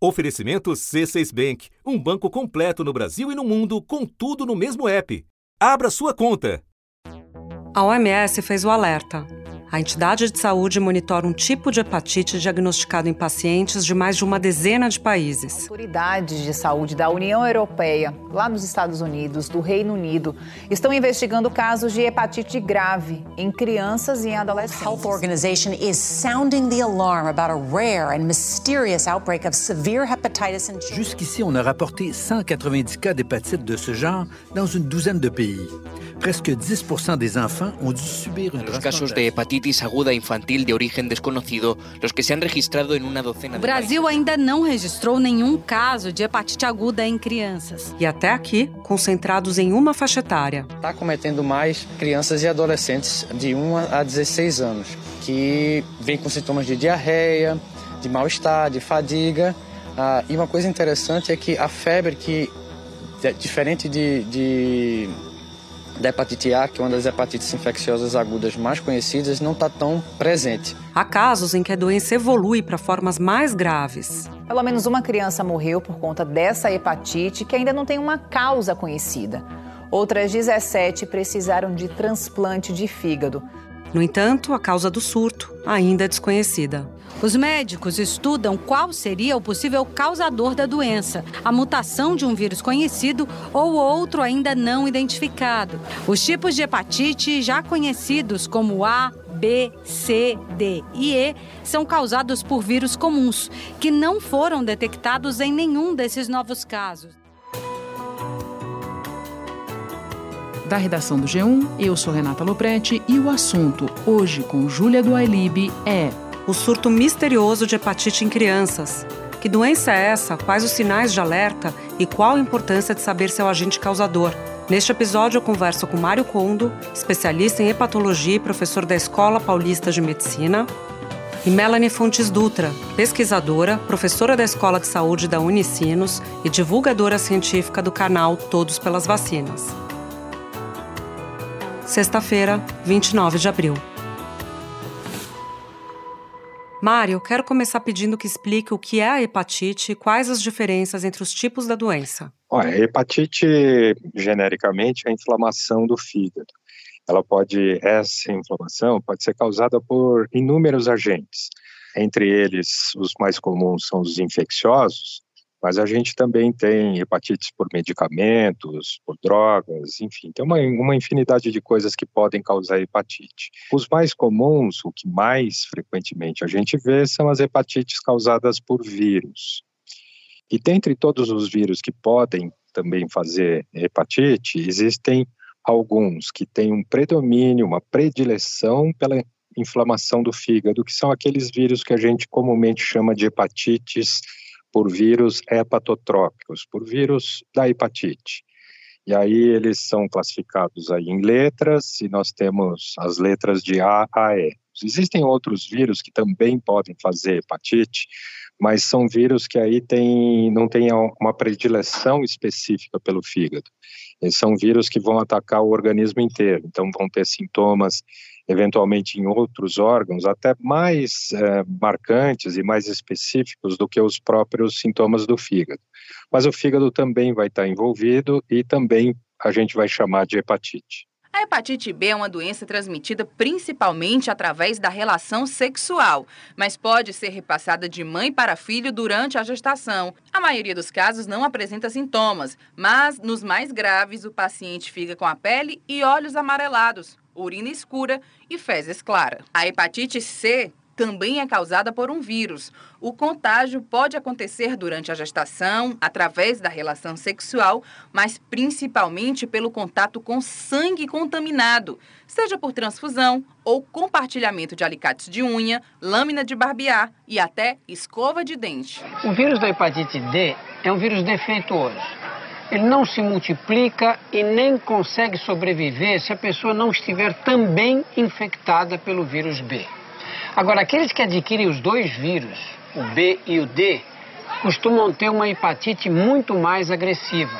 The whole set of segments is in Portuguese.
Oferecimento C6 Bank, um banco completo no Brasil e no mundo, com tudo no mesmo app. Abra sua conta. A OMS fez o alerta. A entidade de saúde monitora um tipo de hepatite diagnosticado em pacientes de mais de uma dezena de países. Autoridades de saúde da União Europeia, lá nos Estados Unidos, do Reino Unido, estão investigando casos de hepatite grave em crianças e em adolescentes. The Health Organization is sounding the alarm about a rare and mysterious outbreak of severe hepatitis in Jusqu'ici, on a rapporté 190 cas d'hépatite de ce genre dans une douzaine de pays. Presque 10% des enfants ont dû subir une Los casos de hepatitis aguda infantil de origen desconocido, los que se han registrado en una docena O de Brasil ainda não registrou nenhum caso de hepatite aguda em crianças. E até aqui, concentrados em uma faixa etária. Está cometendo mais crianças e adolescentes de 1 a 16 anos, que vêm com sintomas de diarreia, de mal-estar, de fadiga. Ah, e uma coisa interessante é que a febre, que é diferente de, de da hepatite A, que é uma das hepatites infecciosas agudas mais conhecidas, não está tão presente. Há casos em que a doença evolui para formas mais graves. Pelo menos uma criança morreu por conta dessa hepatite, que ainda não tem uma causa conhecida. Outras 17 precisaram de transplante de fígado. No entanto, a causa do surto ainda é desconhecida. Os médicos estudam qual seria o possível causador da doença, a mutação de um vírus conhecido ou outro ainda não identificado. Os tipos de hepatite já conhecidos como A, B, C, D e E são causados por vírus comuns, que não foram detectados em nenhum desses novos casos. Da redação do G1, eu sou Renata Loprete e o assunto, hoje com Júlia do Ailib, é o surto misterioso de hepatite em crianças. Que doença é essa? Quais os sinais de alerta? E qual a importância de saber seu agente causador? Neste episódio, eu converso com Mário Condo, especialista em hepatologia e professor da Escola Paulista de Medicina, e Melanie Fontes Dutra, pesquisadora, professora da Escola de Saúde da Unicinos e divulgadora científica do canal Todos pelas Vacinas. Sexta-feira, 29 de abril. Mário, quero começar pedindo que explique o que é a hepatite e quais as diferenças entre os tipos da doença. Olha, a hepatite, genericamente, é a inflamação do fígado. Ela pode, essa inflamação pode ser causada por inúmeros agentes. Entre eles, os mais comuns são os infecciosos, mas a gente também tem hepatites por medicamentos, por drogas, enfim, tem uma, uma infinidade de coisas que podem causar hepatite. Os mais comuns, o que mais frequentemente a gente vê, são as hepatites causadas por vírus. E dentre todos os vírus que podem também fazer hepatite, existem alguns que têm um predomínio, uma predileção pela inflamação do fígado, que são aqueles vírus que a gente comumente chama de hepatites por vírus hepatotrópicos, por vírus da hepatite. E aí eles são classificados aí em letras, e nós temos as letras de A a E. Existem outros vírus que também podem fazer hepatite, mas são vírus que aí tem, não têm uma predileção específica pelo fígado. Eles são vírus que vão atacar o organismo inteiro, então vão ter sintomas eventualmente em outros órgãos, até mais é, marcantes e mais específicos do que os próprios sintomas do fígado. Mas o fígado também vai estar envolvido e também a gente vai chamar de hepatite. A hepatite B é uma doença transmitida principalmente através da relação sexual, mas pode ser repassada de mãe para filho durante a gestação. A maioria dos casos não apresenta sintomas, mas nos mais graves o paciente fica com a pele e olhos amarelados, urina escura e fezes claras. A hepatite C também é causada por um vírus. O contágio pode acontecer durante a gestação, através da relação sexual, mas principalmente pelo contato com sangue contaminado, seja por transfusão ou compartilhamento de alicates de unha, lâmina de barbear e até escova de dente. O vírus da hepatite D é um vírus defeituoso. Ele não se multiplica e nem consegue sobreviver se a pessoa não estiver também infectada pelo vírus B. Agora, aqueles que adquirem os dois vírus, o B e o D, costumam ter uma hepatite muito mais agressiva.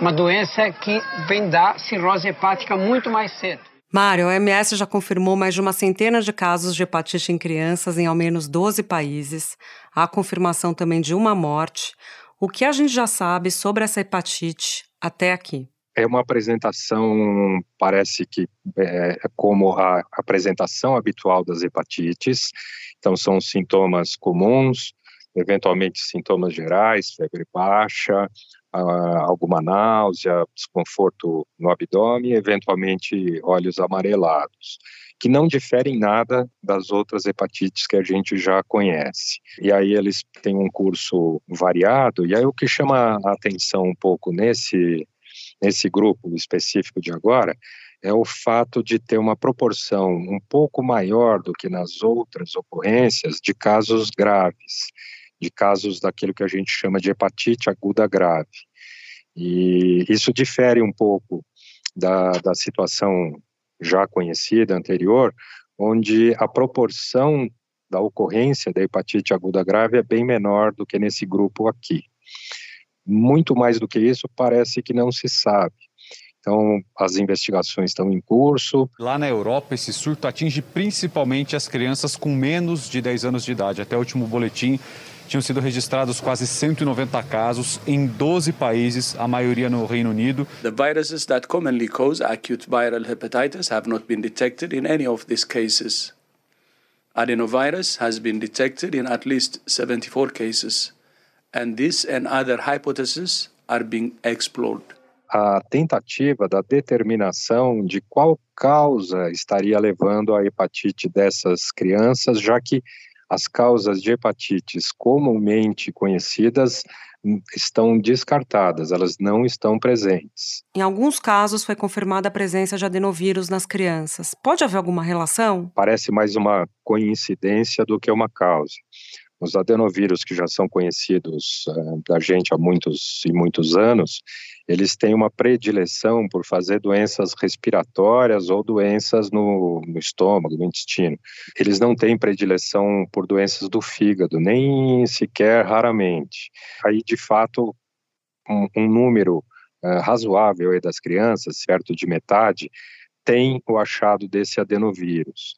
Uma doença que vem da cirrose hepática muito mais cedo. Mário, a OMS já confirmou mais de uma centena de casos de hepatite em crianças em ao menos 12 países. Há confirmação também de uma morte. O que a gente já sabe sobre essa hepatite até aqui? É uma apresentação, parece que é, é como a apresentação habitual das hepatites. Então, são sintomas comuns, eventualmente sintomas gerais, febre baixa, alguma náusea, desconforto no abdômen, eventualmente olhos amarelados, que não diferem nada das outras hepatites que a gente já conhece. E aí eles têm um curso variado, e aí o que chama a atenção um pouco nesse, nesse grupo específico de agora é o fato de ter uma proporção um pouco maior do que nas outras ocorrências de casos graves de casos daquilo que a gente chama de hepatite aguda grave. E isso difere um pouco da, da situação já conhecida anterior, onde a proporção da ocorrência da hepatite aguda grave é bem menor do que nesse grupo aqui. Muito mais do que isso, parece que não se sabe. Então, as investigações estão em curso. Lá na Europa, esse surto atinge principalmente as crianças com menos de 10 anos de idade. Até o último boletim, tinham sido registrados quase 190 casos em 12 países, a maioria no Reino Unido. The viruses that commonly cause acute viral hepatitis have not been detected in any of these cases. Adenovirus has been detected in at least 74 cases, and this and other hypotheses are being explored. A tentativa da determinação de qual causa estaria levando à hepatite dessas crianças, já que as causas de hepatites comumente conhecidas hum, estão descartadas, elas não estão presentes. Em alguns casos foi confirmada a presença de adenovírus nas crianças. Pode haver alguma relação? Parece mais uma coincidência do que uma causa. Os adenovírus que já são conhecidos uh, da gente há muitos e muitos anos, eles têm uma predileção por fazer doenças respiratórias ou doenças no, no, estômago, no intestino. Eles não têm predileção por doenças do fígado, nem sequer raramente. Aí, de fato, um, um número uh, razoável das crianças, certo de metade, tem o achado desse adenovírus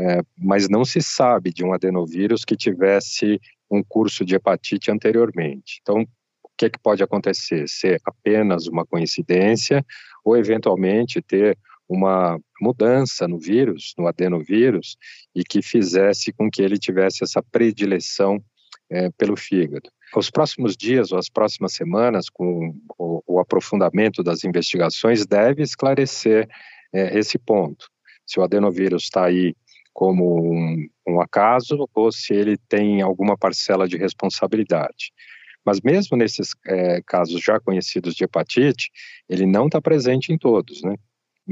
é, mas não se sabe de um adenovírus que tivesse um curso de hepatite anteriormente. Então, o que, é que pode acontecer? Ser apenas uma coincidência ou, eventualmente, ter uma mudança no vírus, no adenovírus, e que fizesse com que ele tivesse essa predileção é, pelo fígado. Os próximos dias ou as próximas semanas, com o, o aprofundamento das investigações, deve esclarecer é, esse ponto. Se o adenovírus está aí como um, um acaso ou se ele tem alguma parcela de responsabilidade. Mas mesmo nesses é, casos já conhecidos de hepatite, ele não está presente em todos, né?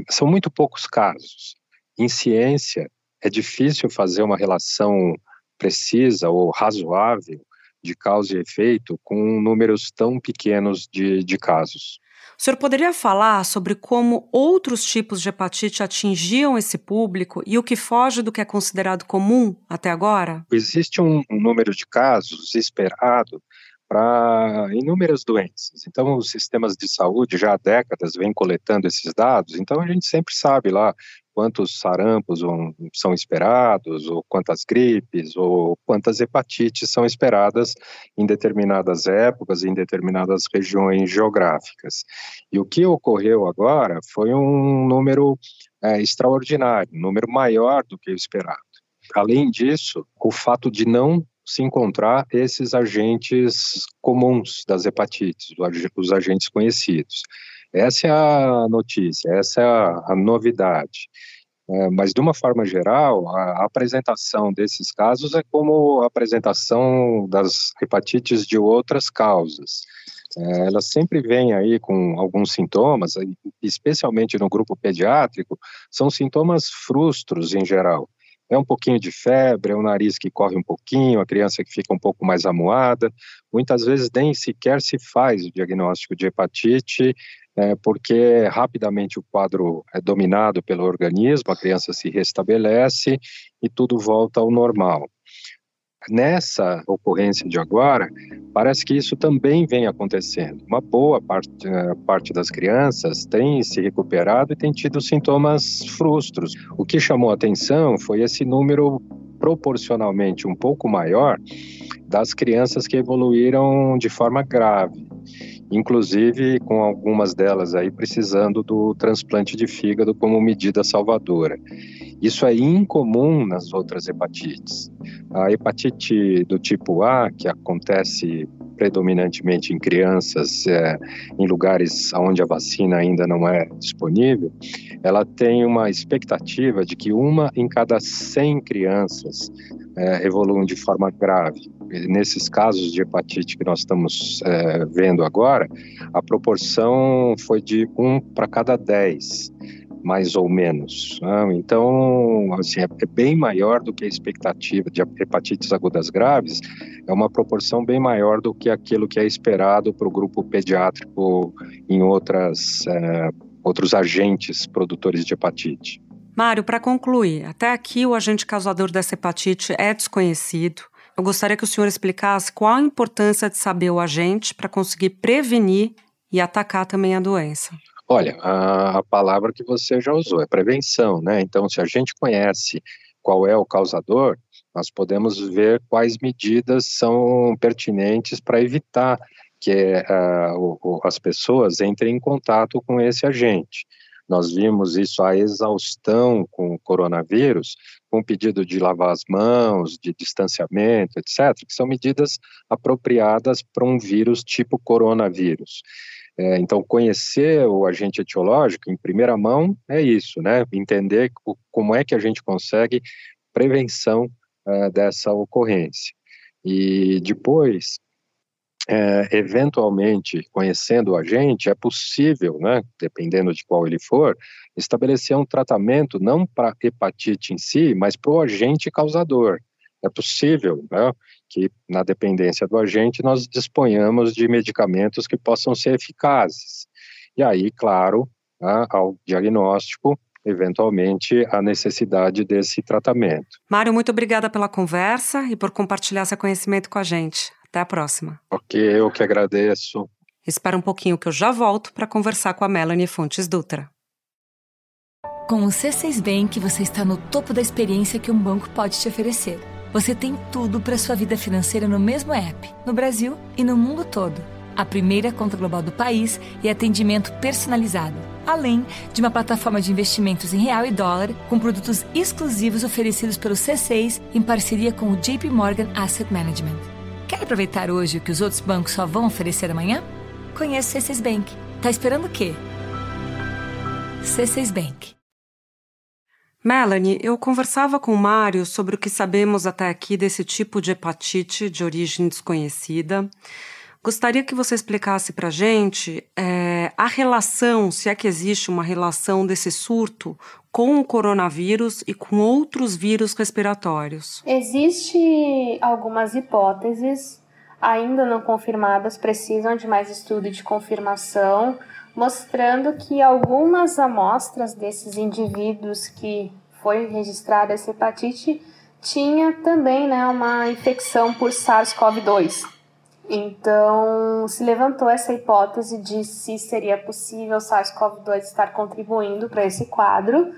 São muito poucos casos. Em ciência, é difícil fazer uma relação precisa ou razoável de causa e efeito com números tão pequenos de, de casos. O senhor poderia falar sobre como outros tipos de hepatite atingiam esse público e o que foge do que é considerado comum até agora? Existe um, número de casos esperado para inúmeras doenças. Então, os sistemas de saúde já há décadas vêm coletando esses dados, então a gente sempre sabe lá quantos sarampos são esperados, ou quantas gripes, ou quantas hepatites são esperadas em determinadas épocas, em determinadas regiões geográficas. E o que ocorreu agora foi um número é, extraordinário, um número maior do que o esperado. Além disso, o fato de não se encontrar esses agentes comuns das hepatites, os agentes conhecidos. Essa é a notícia, essa é a, a novidade. É, mas, de uma forma geral, a, apresentação desses casos é como a apresentação das hepatites de outras causas. É, elas sempre vêm aí com alguns sintomas, especialmente no grupo pediátrico, são sintomas frustros em geral. É um pouquinho de febre, é o nariz que corre um pouquinho, a criança que fica um pouco mais amuada. Muitas vezes nem sequer se faz o diagnóstico de hepatite, é, porque rapidamente o quadro é dominado pelo organismo, a criança se restabelece e tudo volta ao normal. Nessa ocorrência de agora, parece que isso também vem acontecendo. Uma boa parte, eh, parte das crianças tem se recuperado e tem tido sintomas frustros. O que chamou atenção foi esse número proporcionalmente um pouco maior das crianças que evoluíram de forma grave inclusive com algumas delas aí precisando do transplante de fígado como medida salvadora. Isso é incomum nas outras hepatites. A hepatite do tipo A, que acontece predominantemente em crianças, é, em lugares onde a vacina ainda não é disponível, ela tem uma expectativa de que uma em cada 100 crianças é, evoluam de forma grave. Nesses casos de hepatite que nós estamos é, vendo agora, a proporção foi de um para cada 10 mais ou menos. Né? Então, assim, é, é bem maior do que a expectativa de hepatites agudas graves, é uma proporção bem maior do que aquilo que é esperado para o grupo pediátrico em outras, é, outros agentes produtores de hepatite. Mário, para concluir, até aqui o agente causador dessa hepatite é desconhecido. Eu gostaria que o senhor explicasse qual a importância de saber o agente para conseguir prevenir e atacar também a doença. Olha, a, palavra que você já usou é prevenção, né? Então, se a gente conhece qual é o causador, nós podemos ver quais medidas são pertinentes para evitar que uh, as pessoas entrem em contato com esse agente. Nós vimos isso a exaustão com o coronavírus, com o pedido de lavar as mãos, de distanciamento, etc., que são medidas apropriadas para um vírus tipo coronavírus. É, então, conhecer o agente etiológico em primeira mão é isso, né? Entender como é que a gente consegue prevenção uh, dessa ocorrência. E depois, é, eventualmente, conhecendo o agente, é possível, né, dependendo de qual ele for, estabelecer um tratamento não para hepatite em si, mas para o agente causador. É possível, né? que na dependência do agente nós disponhamos de medicamentos que possam ser eficazes. E aí, claro, né, ao diagnóstico, eventualmente, a necessidade desse tratamento. Mário, muito obrigada pela conversa e por compartilhar seu conhecimento com a gente. Até a próxima. Ok, eu que agradeço. Espera um pouquinho que eu já volto para conversar com a Melanie Fontes Dutra. Com o C6 Bank, você está no topo da experiência que um banco pode te oferecer você tem tudo para sua vida financeira no mesmo app, no Brasil e no mundo todo. A primeira conta global do país e atendimento personalizado, além de uma plataforma de investimentos em real e dólar com produtos exclusivos oferecidos pelo C6 em parceria com o JP Morgan Asset Management. Quer aproveitar hoje o que os outros bancos só vão oferecer amanhã? Conheça o C6 Bank. Tá esperando o quê? C6 Bank. Melanie, eu conversava com o Mário sobre o que sabemos até aqui desse tipo de hepatite de origem desconhecida. Gostaria que você explicasse para a gente é, a relação, se é que existe uma relação desse surto com o coronavírus e com outros vírus respiratórios. Existe algumas hipóteses, ainda não confirmadas, precisam de mais estudo de confirmação mostrando que algumas amostras desses indivíduos que foi registrada essa hepatite tinha também né, uma infecção por SARS-CoV-2. Então, se levantou essa hipótese de se seria possível o SARS-CoV-2 estar contribuindo para esse quadro.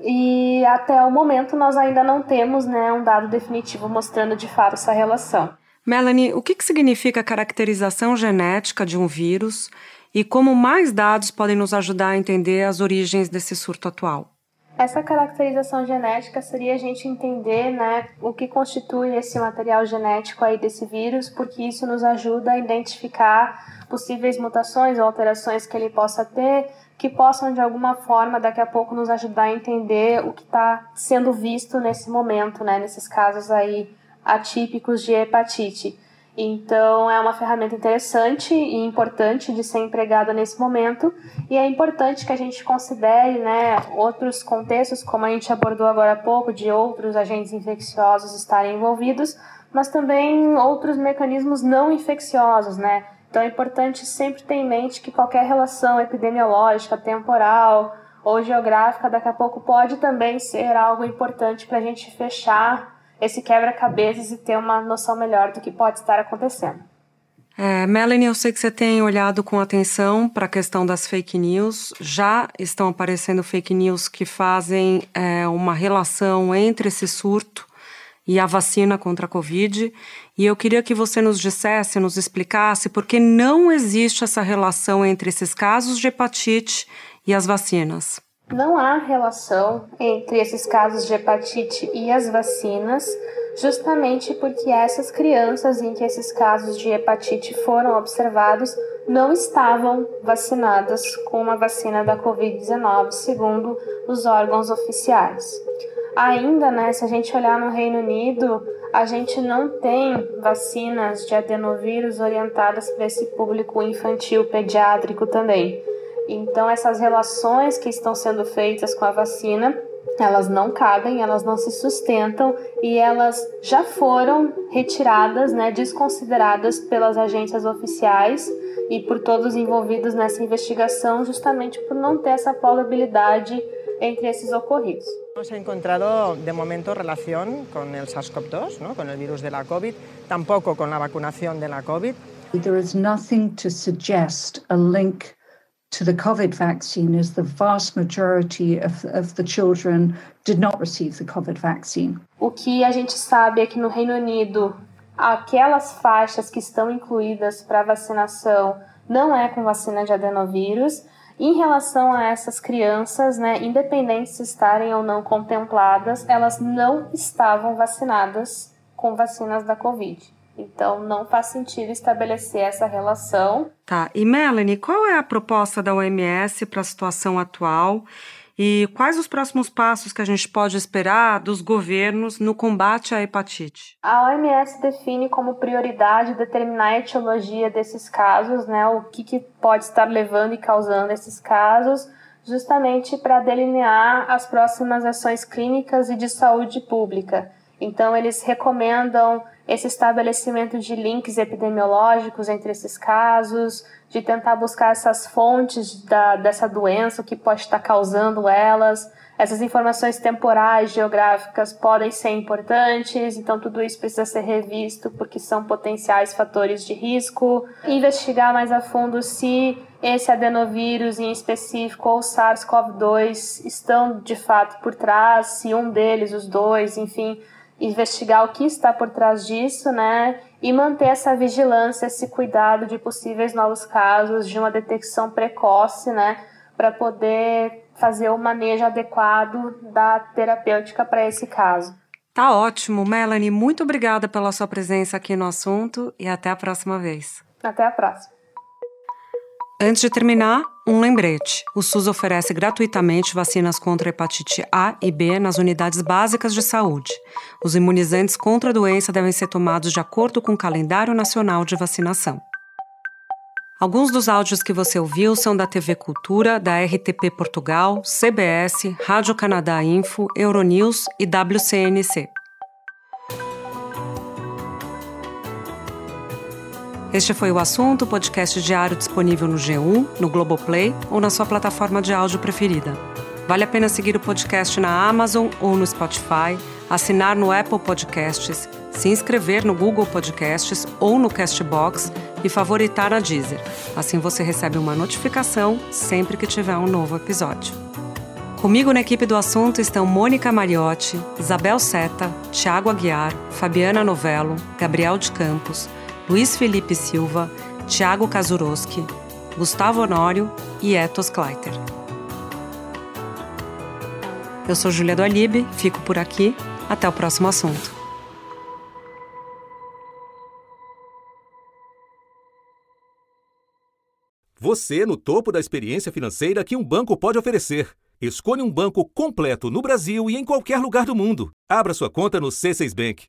E até o momento nós ainda não temos né, um dado definitivo mostrando de fato essa relação. Melanie, o que, que significa a caracterização genética de um vírus e como mais dados podem nos ajudar a entender as origens desse surto atual? Essa caracterização genética seria a gente entender né, o que constitui esse material genético aí desse vírus, porque isso nos ajuda a identificar possíveis mutações ou alterações que ele possa ter, que possam de alguma forma daqui a pouco nos ajudar a entender o que está sendo visto nesse momento, né, nesses casos aí atípicos de hepatite. Então, é uma ferramenta interessante e importante de ser empregada nesse momento, e é importante que a gente considere né, outros contextos, como a gente abordou agora há pouco, de outros agentes infecciosos estarem envolvidos, mas também outros mecanismos não infecciosos, né? Então, é importante sempre ter em mente que qualquer relação epidemiológica, temporal ou geográfica, daqui a pouco pode também ser algo importante para a gente fechar esse quebra-cabeças e ter uma noção melhor do que pode estar acontecendo. É, Melanie, eu sei que você tem olhado com atenção para a questão das fake news. Já estão aparecendo fake news que fazem é, uma relação entre esse surto e a vacina contra a Covid. E eu queria que você nos dissesse, nos explicasse por que não existe essa relação entre esses casos de hepatite e as vacinas. Não há relação entre esses casos de hepatite e as vacinas, justamente porque essas crianças em que esses casos de hepatite foram observados não estavam vacinadas com uma vacina da Covid-19, segundo os órgãos oficiais. Ainda, né, se a gente olhar no Reino Unido, a gente não tem vacinas de adenovírus orientadas para esse público infantil pediátrico também. Então, essas relações que estão sendo feitas com a vacina, elas não cabem, elas não se sustentam e elas já foram retiradas, né, desconsideradas pelas agências oficiais e por todos envolvidos nessa investigação, justamente por não ter essa plausibilidade entre esses ocorridos. No se ha encontrado de momento relación con el SARS-CoV-2, ¿no? con el virus de la COVID, tampoco con la vacunación de la COVID. There is nothing to suggest a link to the COVID vaccine as the vast majority of, of the children did not receive the COVID vaccine. O que a gente sabe é que no Reino Unido, aquelas faixas que estão incluídas para vacinação não é com vacina de adenovírus. Em relação a essas crianças, né, independente se estarem ou não contempladas, elas não estavam vacinadas com vacinas da Covid. Então, não faz sentido estabelecer essa relação. Tá. E Melanie, qual é a proposta da OMS para a situação atual? E quais os próximos passos que a gente pode esperar dos governos no combate à hepatite? A OMS define como prioridade determinar a etiologia desses casos, né, o que, que pode estar levando e causando esses casos, justamente para delinear as próximas ações clínicas e de saúde pública. Então, eles recomendam esse estabelecimento de links epidemiológicos entre esses casos, de tentar buscar essas fontes da, dessa doença, o que pode estar causando elas. Essas informações temporais, geográficas podem ser importantes, então tudo isso precisa ser revisto porque são potenciais fatores de risco. Investigar mais a fundo se esse adenovírus em específico ou SARS-CoV-2 estão de fato por trás, se um deles, os dois, enfim, investigar o que está por trás disso, né? E manter essa vigilância, esse cuidado de possíveis novos casos, de uma detecção precoce, né? Para poder fazer o manejo adequado da terapêutica para esse caso. Tá ótimo, Melanie. Muito obrigada pela sua presença aqui no assunto e até a próxima vez. Até a próxima. Antes de terminar, um lembrete: o SUS oferece gratuitamente vacinas contra hepatite A e B nas unidades básicas de saúde. Os imunizantes contra a doença devem ser tomados de acordo com o calendário nacional de vacinação. Alguns dos áudios que você ouviu são da TV Cultura, da RTP Portugal, CBS, Rádio Canadá Info, Euronews e WCNC. Este foi o assunto, podcast diário disponível no G1, no Globoplay ou na sua plataforma de áudio preferida. Vale a pena seguir o podcast na Amazon ou no Spotify, assinar no Apple Podcasts, se inscrever no Google Podcasts ou no Castbox e favoritar a Deezer. Assim você recebe uma notificação sempre que tiver um novo episódio. Comigo na equipe do assunto estão Mônica Mariotti, Isabel Seta, Tiago Aguiar, Fabiana Novello, Gabriel de Campos, Luiz Felipe Silva, Tiago Kazuroski, Gustavo Honório e Etos Kleiter. Eu sou Julia do Alibe, fico por aqui. Até o próximo assunto. Você no topo da experiência financeira que um banco pode oferecer. Escolha um banco completo no Brasil e em qualquer lugar do mundo. Abra sua conta no C6 Bank.